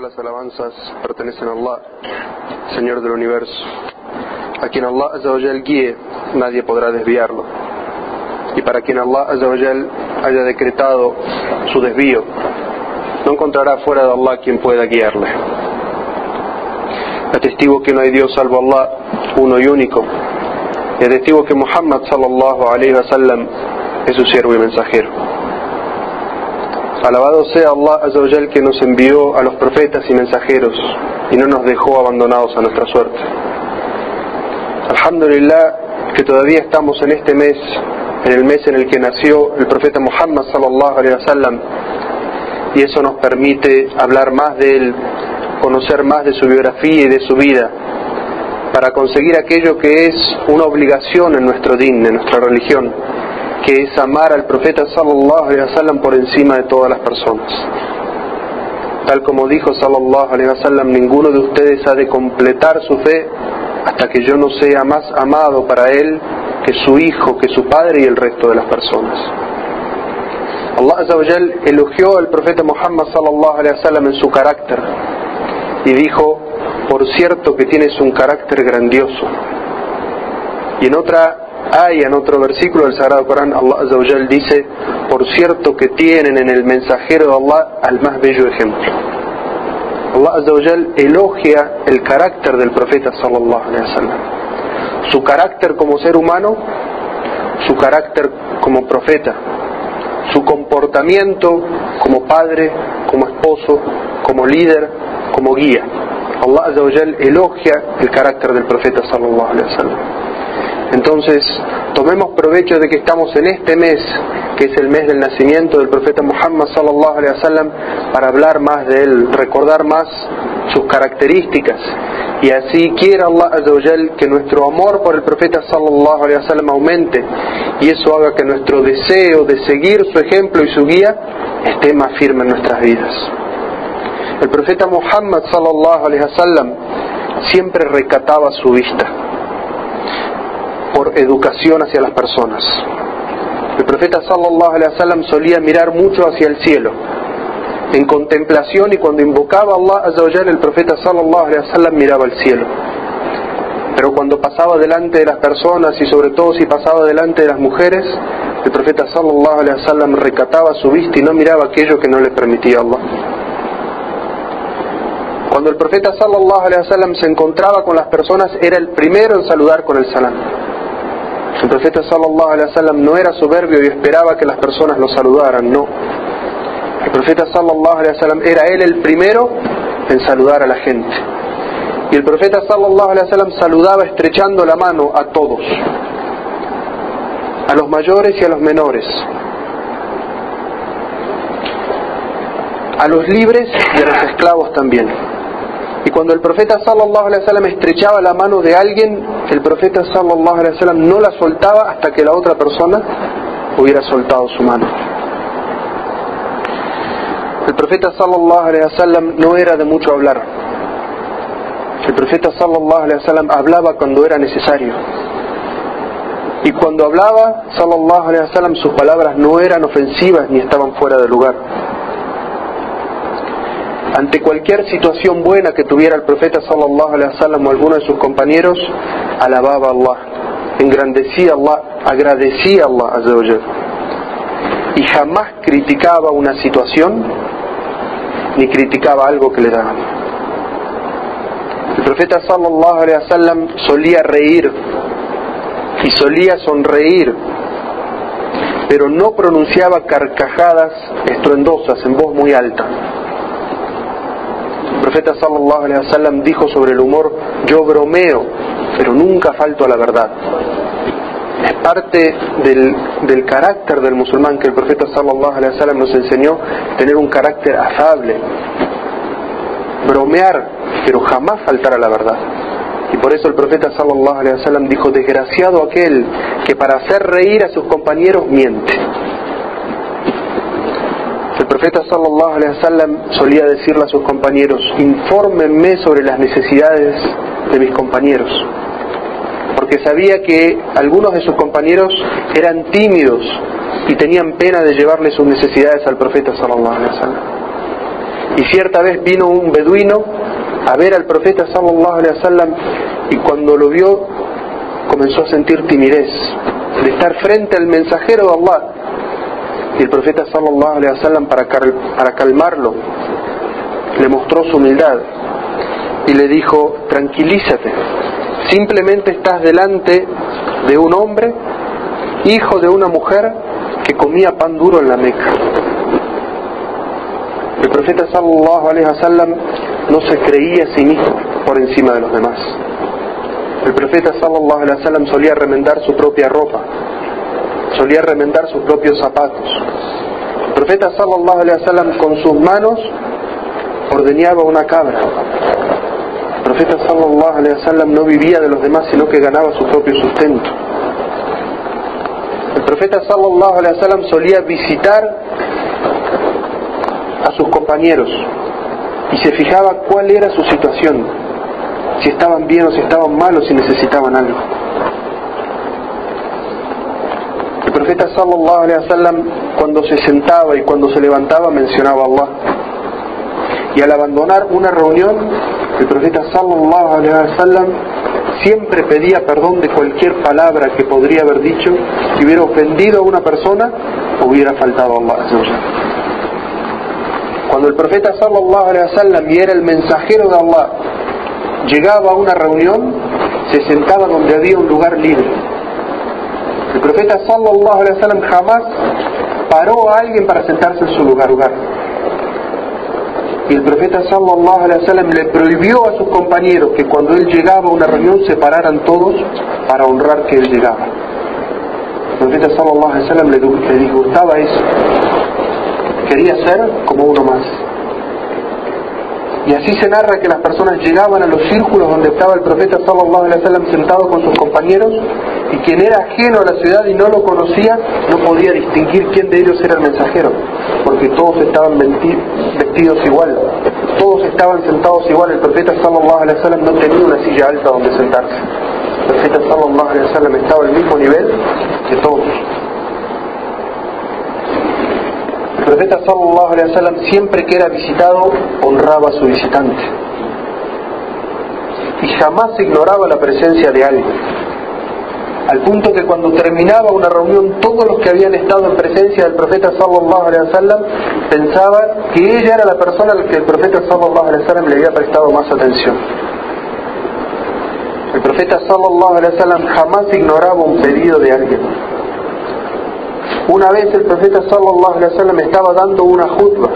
Las alabanzas pertenecen a Allah, Señor del universo. A quien Allah Azzawajal guíe, nadie podrá desviarlo. Y para quien Allah Azzawajal haya decretado su desvío, no encontrará fuera de Allah quien pueda guiarle. Atestigo que no hay Dios salvo Allah, uno y único. Y atestigo que Muhammad sallallahu alayhi wa es su siervo y mensajero. Alabado sea Allah Azzawajal que nos envió a los profetas y mensajeros y no nos dejó abandonados a nuestra suerte. Alhamdulillah que todavía estamos en este mes, en el mes en el que nació el profeta Muhammad sallallahu alaihi wasallam y eso nos permite hablar más de él, conocer más de su biografía y de su vida para conseguir aquello que es una obligación en nuestro din, en nuestra religión, que es amar al profeta sallallahu alaihi wasallam por encima de todas las personas. Tal como dijo sallallahu alaihi wasallam, ninguno de ustedes ha de completar su fe hasta que yo no sea más amado para él que su hijo, que su padre y el resto de las personas. Allah Azawajal elogió al profeta Muhammad sallallahu alaihi wasallam en su carácter y dijo, por cierto que tienes un carácter grandioso. Y en otra hay en otro versículo del Sagrado Corán, Allah Azawajal dice, por cierto que tienen en el mensajero de Allah al más bello ejemplo. Allah Azawajal elogia el carácter del profeta sallallahu alaihi wasallam. Su carácter como ser humano, su carácter como profeta, su comportamiento como padre, como esposo, como líder, como guía. Allah Azawajal elogia el carácter del profeta sallallahu alaihi wasallam. Entonces, tomemos provecho de que estamos en este mes, que es el mes del nacimiento del profeta Muhammad sallallahu alaihi wasallam, para hablar más de él, recordar más sus características y así quiera Allah azawajal que nuestro amor por el profeta sallallahu alaihi wasallam aumente y eso haga que nuestro deseo de seguir su ejemplo y su guía esté más firme en nuestras vidas. El profeta Muhammad sallallahu alaihi wasallam siempre recataba su vista por educación hacia las personas. El profeta sallallahu alaihi wasallam solía mirar mucho hacia el cielo, en contemplación y cuando invocaba a Allah azawajal el profeta sallallahu alaihi wasallam miraba al cielo. Pero cuando pasaba delante de las personas y sobre todo si pasaba delante de las mujeres, el profeta sallallahu alaihi wasallam recataba su vista y no miraba aquello que no le permitía Allah. Cuando el profeta sallallahu alaihi wasallam se encontraba con las personas era el primero en saludar con el salam. El profeta sallallahu alaihi wasallam no era soberbio y esperaba que las personas lo saludaran, no. El profeta sallallahu alaihi wasallam era él el primero en saludar a la gente. Y el profeta sallallahu alaihi wasallam saludaba estrechando la mano a todos, a los mayores y a los menores, a los libres y a los esclavos también. Y cuando el profeta sallallahu estrechaba la mano de alguien, el profeta sallallahu no la soltaba hasta que la otra persona hubiera soltado su mano. El profeta sallallahu no era de mucho hablar. El profeta sallallahu alaihi wasallam hablaba cuando era necesario. Y cuando hablaba sallallahu sus palabras no eran ofensivas ni estaban fuera de lugar. Ante cualquier situación buena que tuviera el profeta sallallahu alaihi wasallam o alguno de sus compañeros, alababa a Allah, engrandecía a Allah, agradecía a Allah azza wa jalla. y jamás criticaba una situación ni criticaba algo que le daban. El profeta sallallahu alaihi wasallam solía reír y solía sonreír, pero no pronunciaba carcajadas estruendosas en voz muy alta. Profeta sallallahu alaihi wasallam dijo sobre el humor, yo bromeo, pero nunca falto a la verdad. Es parte del, del carácter del musulmán que el profeta sallallahu alaihi wasallam nos enseñó tener un carácter afable, bromear, pero jamás faltar a la verdad. Y por eso el profeta sallallahu alaihi wasallam dijo, desgraciado aquel que para hacer reír a sus compañeros miente. El profeta sallallahu alaihi wasallam solía decirle a sus compañeros, infórmenme sobre las necesidades de mis compañeros. Porque sabía que algunos de sus compañeros eran tímidos y tenían pena de llevarle sus necesidades al profeta sallallahu alaihi wasallam. Y cierta vez vino un beduino a ver al profeta sallallahu alaihi wasallam y cuando lo vio comenzó a sentir timidez de estar frente al mensajero de Allah. Y el profeta sallallahu alaihi wasallam para, para calmarlo le mostró su humildad y le dijo, tranquilízate, simplemente estás delante de un hombre, hijo de una mujer que comía pan duro en la Meca. El profeta sallallahu alaihi wasallam no se creía a sí mismo por encima de los demás. El profeta sallallahu alaihi wasallam solía remendar su propia ropa, solía remendar sus propios zapatos. El profeta sallallahu alaihi wasallam con sus manos ordeñaba una cabra. El profeta sallallahu alaihi wasallam no vivía de los demás, sino que ganaba su propio sustento. El profeta sallallahu alaihi wasallam solía visitar a sus compañeros y se fijaba cuál era su situación, si estaban bien o si estaban mal o si necesitaban algo. El profeta sallallahu alaihi wasallam cuando se sentaba y cuando se levantaba mencionaba a Allah. Y al abandonar una reunión, el profeta sallallahu alaihi wasallam siempre pedía perdón de cualquier palabra que podría haber dicho que hubiera ofendido a una persona o hubiera faltado a Allah. Cuando el profeta sallallahu alaihi wasallam y era el mensajero de Allah llegaba a una reunión, se sentaba donde había un lugar libre. El profeta sallallahu alaihi wasallam jamás paró a alguien para sentarse en su lugar. lugar. Y el profeta sallallahu alaihi wasallam le prohibió a sus compañeros que cuando él llegaba a una reunión se pararan todos para honrar que él llegaba. El profeta sallallahu alaihi wasallam le disgustaba eso. Quería ser como uno más. Y así se narra que las personas llegaban a los círculos donde estaba el profeta sallallahu alaihi wasallam sentado con sus compañeros y quien era ajeno a la ciudad y no lo conocía no podía distinguir quién de ellos era el mensajero, porque todos estaban vestidos igual, todos estaban sentados igual, el profeta sallallahu alaihi wasallam no tenía una silla alta donde sentarse. El profeta sallallahu alaihi wasallam estaba al mismo nivel que todos. El profeta sallallahu alaihi wasallam siempre que era visitado honraba a su visitante y jamás ignoraba la presencia de alguien. Al punto que cuando terminaba una reunión todos los que habían estado en presencia del profeta sallallahu alaihi wasallam pensaban que ella era la persona a la que el profeta sallallahu alaihi wasallam le había prestado más atención. El profeta sallallahu alaihi wasallam jamás ignoraba un pedido de alguien una vez el profeta sallallahu alaihi wasallam estaba dando una jutba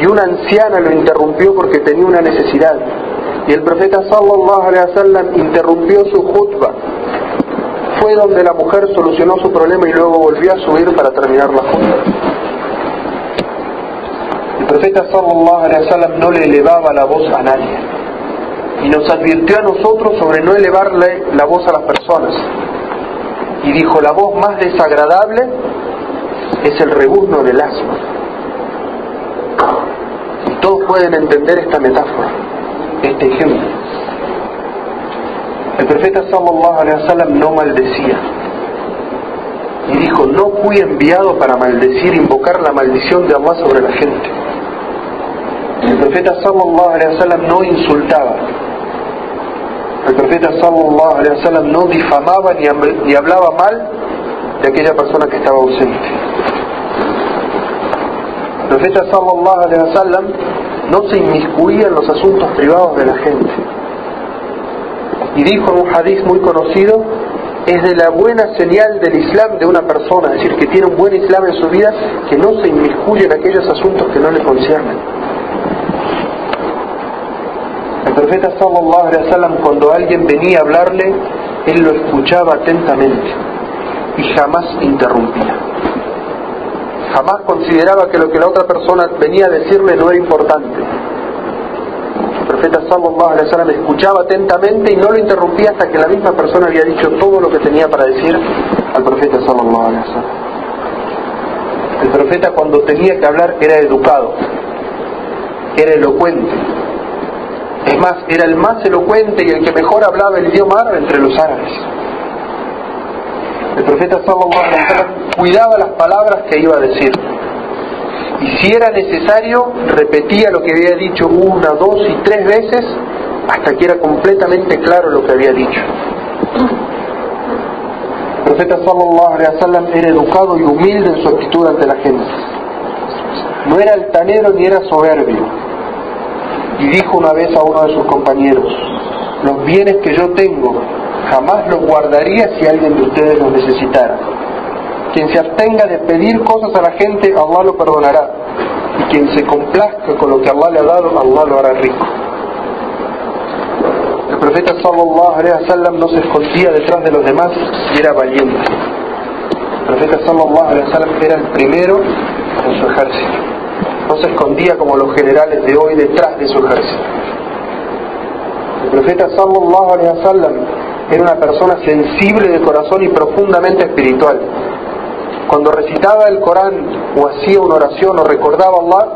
y una anciana lo interrumpió porque tenía una necesidad. Y el profeta sallallahu alaihi wasallam interrumpió su jutba. Fue donde la mujer solucionó su problema y luego volvió a subir para terminar la jutba. El profeta sallallahu alaihi wasallam no le elevaba la voz a nadie y nos advirtió a nosotros sobre no elevarle la voz a las personas y dijo, la voz más desagradable es el rebuzno del asma. Y todos pueden entender esta metáfora, este ejemplo. El profeta sallallahu alaihi wasallam no maldecía. Y dijo, no fui enviado para maldecir, invocar la maldición de Allah sobre la gente. El profeta sallallahu alaihi wasallam no insultaba, el profeta sallallahu alaihi wasallam no difamaba ni hablaba mal de aquella persona que estaba ausente. El profeta sallallahu alaihi wasallam no se inmiscuía en los asuntos privados de la gente. Y dijo en un hadith muy conocido, es de la buena señal del Islam de una persona, es decir, que tiene un buen Islam en su vida, que no se inmiscuye en aquellos asuntos que no le conciernen. El profeta sallallahu alaihi wasallam cuando alguien venía a hablarle, él lo escuchaba atentamente y jamás interrumpía. Jamás consideraba que lo que la otra persona venía a decirle no era importante. El profeta sallallahu alaihi wasallam escuchaba atentamente y no lo interrumpía hasta que la misma persona había dicho todo lo que tenía para decir al profeta sallallahu alaihi wasallam. El profeta cuando tenía que hablar era educado, era elocuente, más, era el más elocuente y el que mejor hablaba el idioma árabe entre los árabes. El profeta sallallahu cuidaba las palabras que iba a decir. Y si era necesario, repetía lo que había dicho una, dos y tres veces hasta que era completamente claro lo que había dicho. El profeta sallallahu era educado y humilde en su actitud ante la gente. No era altanero ni era soberbio. Y dijo una vez a uno de sus compañeros, los bienes que yo tengo jamás los guardaría si alguien de ustedes los necesitara. Quien se abstenga de pedir cosas a la gente, Allah lo perdonará. Y quien se complazca con lo que Allah le ha dado, Allah lo hará rico. El profeta sallallahu alaihi wasallam no se escondía detrás de los demás y era valiente. El profeta sallallahu alaihi wasallam era el primero en su ejército. Se escondía como los generales de hoy detrás de su ejército. El profeta sallallahu alaihi wasallam era una persona sensible de corazón y profundamente espiritual. Cuando recitaba el Corán o hacía una oración o recordaba a Allah,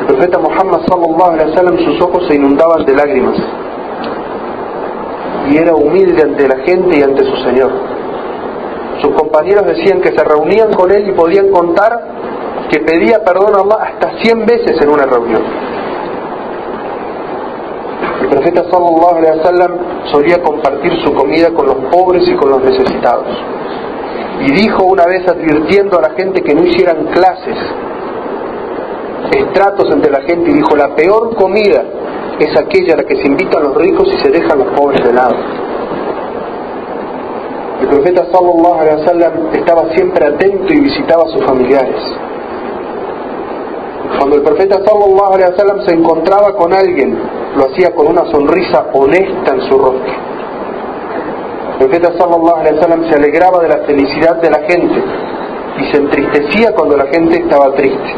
el profeta Muhammad sallallahu alaihi wasallam sus ojos se inundaban de lágrimas. Y era humilde ante la gente y ante su Señor. Sus compañeros decían que se reunían con él y podían contar que pedía perdón a Allah hasta 100 veces en una reunión. El profeta sallallahu alaihi wasallam solía compartir su comida con los pobres y con los necesitados y dijo una vez advirtiendo a la gente que no hicieran clases, estratos entre la gente, y dijo, la peor comida es aquella a la que se invitan los ricos y se dejan los pobres de lado. El profeta sallallahu alaihi wasallam estaba siempre atento y visitaba a sus familiares. Cuando el profeta sallallahu alaihi wasallam se encontraba con alguien, lo hacía con una sonrisa honesta en su rostro el profeta sallallahu alaihi wasallam se alegraba de la felicidad de la gente y se entristecía cuando la gente estaba triste.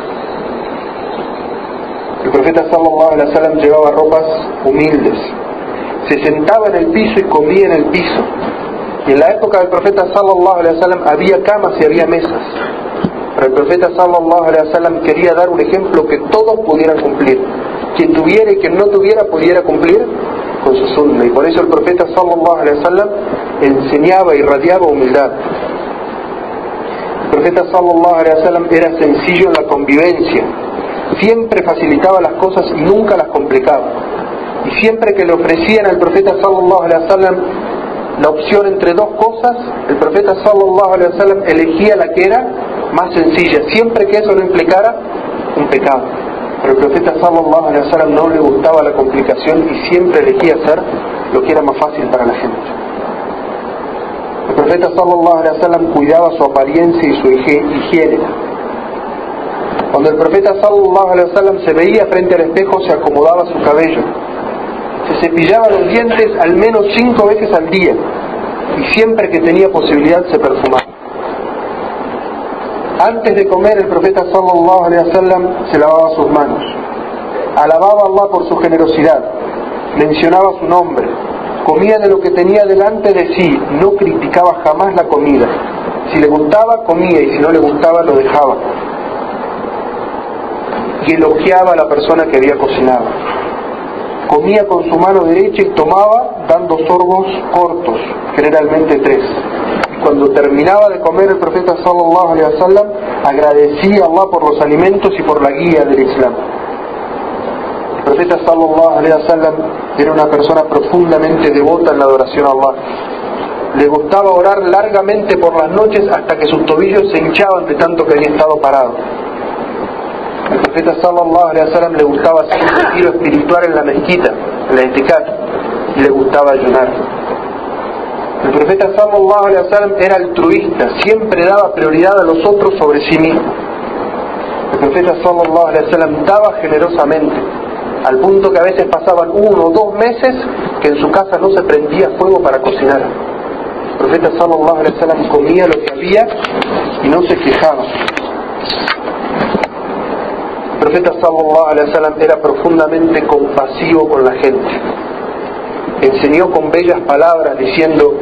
El profeta sallallahu alaihi wasallam llevaba ropas humildes, se sentaba en el piso y comía en el piso. Y en la época del profeta sallallahu alaihi wasallam había camas y había mesas. Pero el profeta sallallahu alaihi wasallam quería dar un ejemplo que todos pudieran cumplir. Quien tuviera y quien no tuviera pudiera cumplir con su sunna. Y por eso el profeta sallallahu alaihi wasallam enseñaba y radiaba humildad. El profeta sallallahu alaihi wasallam era sencillo en la convivencia. Siempre facilitaba las cosas y nunca las complicaba. Y siempre que le ofrecían al profeta sallallahu alaihi wasallam la opción entre dos cosas, el profeta sallallahu alaihi wasallam elegía la que era más sencilla, siempre que eso no implicara un pecado. Pero el profeta sallallahu alaihi wasallam no le gustaba la complicación y siempre elegía hacer lo que era más fácil para la gente. El profeta sallallahu alaihi wasallam cuidaba su apariencia y su higiene. Cuando el profeta sallallahu alaihi wasallam se veía frente al espejo se acomodaba su cabello. Se cepillaba los dientes al menos cinco veces al día y siempre que tenía posibilidad se perfumaba. Antes de comer el profeta sallallahu alaihi wasallam se lavaba sus manos. Alababa a Allah por su generosidad. Mencionaba su nombre. Comía de lo que tenía delante de sí. No criticaba jamás la comida. Si le gustaba, comía y si no le gustaba, lo dejaba. Y elogiaba a la persona que había cocinado. Comía con su mano derecha y tomaba dando sorbos cortos, generalmente tres cuando terminaba de comer el profeta sallallahu alaihi wasallam agradecía a Allah por los alimentos y por la guía del Islam. El profeta sallallahu alaihi wasallam era una persona profundamente devota en la adoración a Allah. Le gustaba orar largamente por las noches hasta que sus tobillos se hinchaban de tanto que había estado parado. El profeta sallallahu alaihi wasallam le gustaba hacer un retiro espiritual en la mezquita, en la eticat, y le gustaba ayunar. El profeta sallallahu alaihi wasallam era altruista, siempre daba prioridad a los otros sobre sí mismo. El profeta sallallahu alaihi wasallam daba generosamente, al punto que a veces pasaban uno o dos meses que en su casa no se prendía fuego para cocinar. El profeta sallallahu alaihi wasallam comía lo que había y no se quejaba. El profeta sallallahu alaihi wasallam era profundamente compasivo con la gente enseñó con bellas palabras diciendo,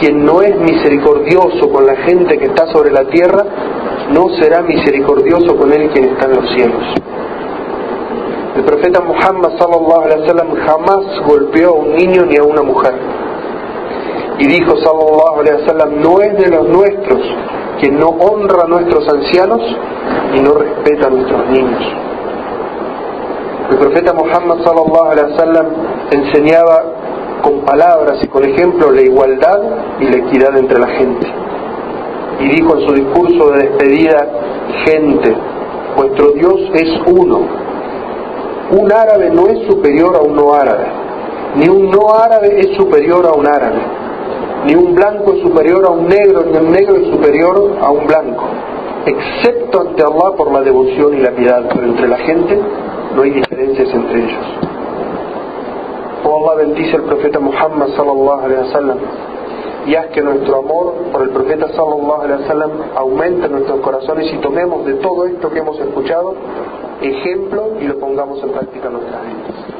quien no es misericordioso con la gente que está sobre la tierra, no será misericordioso con él quien está en los cielos. El profeta Muhammad sallallahu alaihi wasallam jamás golpeó a un niño ni a una mujer. Y dijo sallallahu alaihi wasallam, no es de los nuestros quien no honra a nuestros ancianos y no respeta a nuestros niños. El profeta Muhammad sallallahu alaihi wasallam enseñaba con palabras y con ejemplos la igualdad y la equidad entre la gente. Y dijo en su discurso de despedida, gente, vuestro Dios es uno. Un árabe no es superior a un no árabe, ni un no árabe es superior a un árabe, ni un blanco es superior a un negro, ni un negro es superior a un blanco, excepto ante Allah por la devoción y la piedad, pero entre la gente no hay diferencias entre ellos. Oh Allah bendice al profeta Muhammad sallallahu alaihi wasallam y haz que nuestro amor por el profeta sallallahu alaihi wasallam aumente en nuestros corazones y tomemos de todo esto que hemos escuchado ejemplo y lo pongamos en práctica en nuestras vidas.